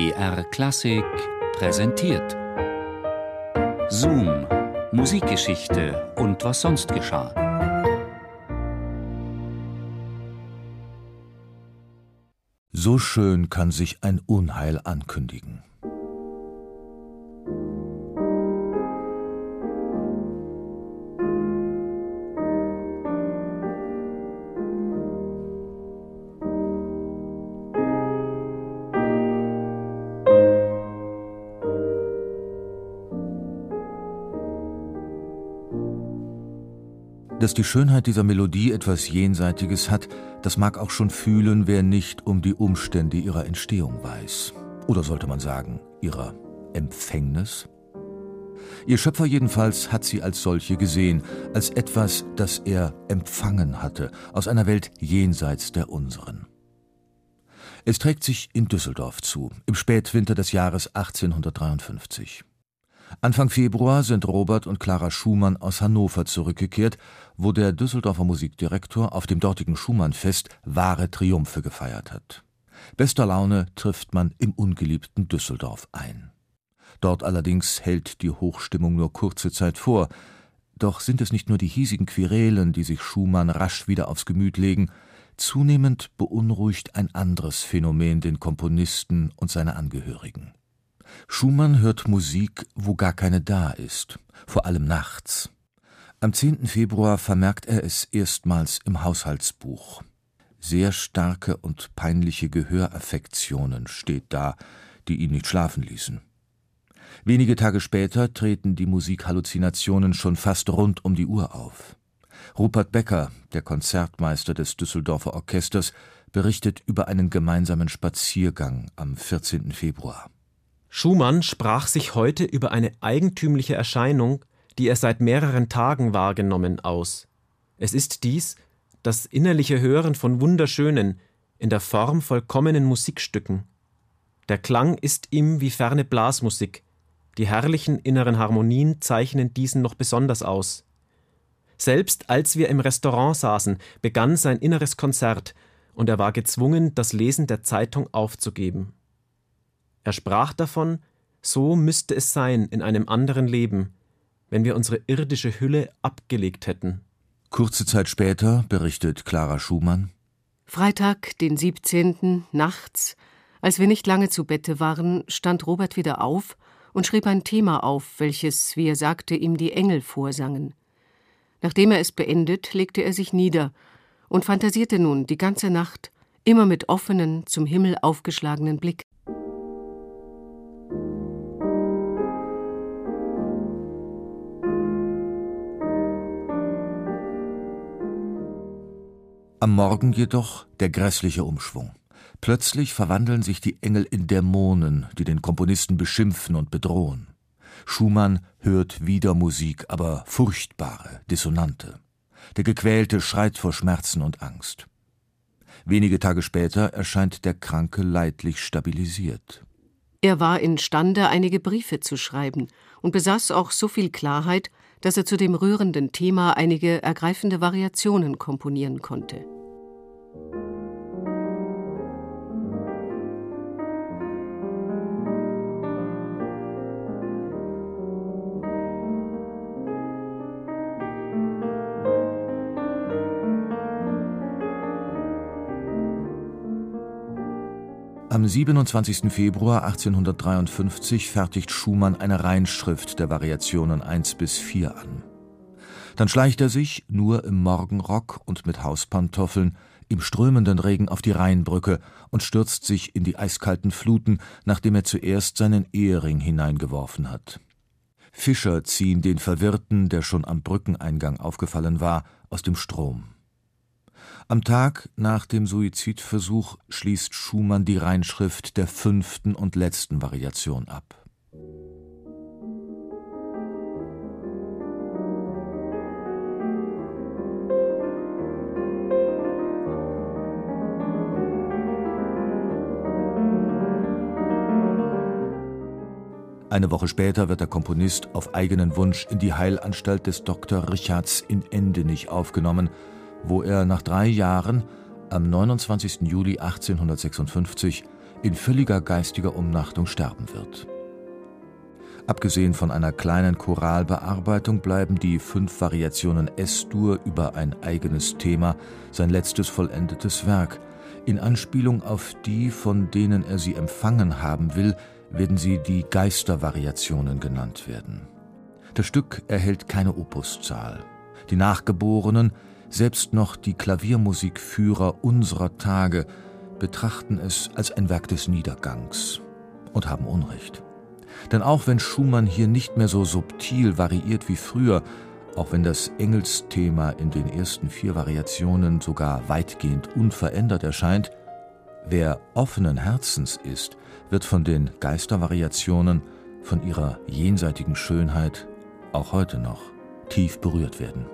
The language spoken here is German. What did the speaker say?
BR Klassik präsentiert. Zoom, Musikgeschichte und was sonst geschah. So schön kann sich ein Unheil ankündigen. Dass die Schönheit dieser Melodie etwas Jenseitiges hat, das mag auch schon fühlen, wer nicht um die Umstände ihrer Entstehung weiß. Oder sollte man sagen, ihrer Empfängnis? Ihr Schöpfer jedenfalls hat sie als solche gesehen, als etwas, das er empfangen hatte, aus einer Welt jenseits der unseren. Es trägt sich in Düsseldorf zu, im Spätwinter des Jahres 1853. Anfang Februar sind Robert und Clara Schumann aus Hannover zurückgekehrt, wo der Düsseldorfer Musikdirektor auf dem dortigen Schumannfest wahre Triumphe gefeiert hat. Bester Laune trifft man im ungeliebten Düsseldorf ein. Dort allerdings hält die Hochstimmung nur kurze Zeit vor. Doch sind es nicht nur die hiesigen Querelen, die sich Schumann rasch wieder aufs Gemüt legen, zunehmend beunruhigt ein anderes Phänomen den Komponisten und seine Angehörigen. Schumann hört Musik, wo gar keine da ist, vor allem nachts. Am 10. Februar vermerkt er es erstmals im Haushaltsbuch. Sehr starke und peinliche Gehöraffektionen steht da, die ihn nicht schlafen ließen. Wenige Tage später treten die Musikhalluzinationen schon fast rund um die Uhr auf. Rupert Becker, der Konzertmeister des Düsseldorfer Orchesters, berichtet über einen gemeinsamen Spaziergang am 14. Februar. Schumann sprach sich heute über eine eigentümliche Erscheinung, die er seit mehreren Tagen wahrgenommen, aus. Es ist dies, das innerliche Hören von wunderschönen, in der Form vollkommenen Musikstücken. Der Klang ist ihm wie ferne Blasmusik, die herrlichen inneren Harmonien zeichnen diesen noch besonders aus. Selbst als wir im Restaurant saßen, begann sein inneres Konzert, und er war gezwungen, das Lesen der Zeitung aufzugeben. Er sprach davon, so müsste es sein in einem anderen Leben, wenn wir unsere irdische Hülle abgelegt hätten. Kurze Zeit später berichtet Clara Schumann Freitag, den 17. nachts, als wir nicht lange zu Bette waren, stand Robert wieder auf und schrieb ein Thema auf, welches, wie er sagte, ihm die Engel vorsangen. Nachdem er es beendet, legte er sich nieder und fantasierte nun die ganze Nacht, immer mit offenen, zum Himmel aufgeschlagenen Blick. Am Morgen jedoch der grässliche Umschwung. Plötzlich verwandeln sich die Engel in Dämonen, die den Komponisten beschimpfen und bedrohen. Schumann hört wieder Musik, aber furchtbare, dissonante. Der Gequälte schreit vor Schmerzen und Angst. Wenige Tage später erscheint der Kranke leidlich stabilisiert. Er war imstande, einige Briefe zu schreiben und besaß auch so viel Klarheit, dass er zu dem rührenden Thema einige ergreifende Variationen komponieren konnte. Am 27. Februar 1853 fertigt Schumann eine Reinschrift der Variationen 1 bis 4 an. Dann schleicht er sich, nur im Morgenrock und mit Hauspantoffeln, im strömenden Regen auf die Rheinbrücke und stürzt sich in die eiskalten Fluten, nachdem er zuerst seinen Ehering hineingeworfen hat. Fischer ziehen den Verwirrten, der schon am Brückeneingang aufgefallen war, aus dem Strom. Am Tag nach dem Suizidversuch schließt Schumann die Reinschrift der fünften und letzten Variation ab. Eine Woche später wird der Komponist auf eigenen Wunsch in die Heilanstalt des Dr. Richards in Endenich aufgenommen wo er nach drei Jahren am 29. Juli 1856 in völliger geistiger Umnachtung sterben wird. Abgesehen von einer kleinen Choralbearbeitung bleiben die fünf Variationen S-Dur über ein eigenes Thema sein letztes vollendetes Werk. In Anspielung auf die, von denen er sie empfangen haben will, werden sie die Geistervariationen genannt werden. Das Stück erhält keine Opuszahl. Die Nachgeborenen, selbst noch die Klaviermusikführer unserer Tage, betrachten es als ein Werk des Niedergangs und haben Unrecht. Denn auch wenn Schumann hier nicht mehr so subtil variiert wie früher, auch wenn das Engelsthema in den ersten vier Variationen sogar weitgehend unverändert erscheint, wer offenen Herzens ist, wird von den Geistervariationen, von ihrer jenseitigen Schönheit auch heute noch tief berührt werden.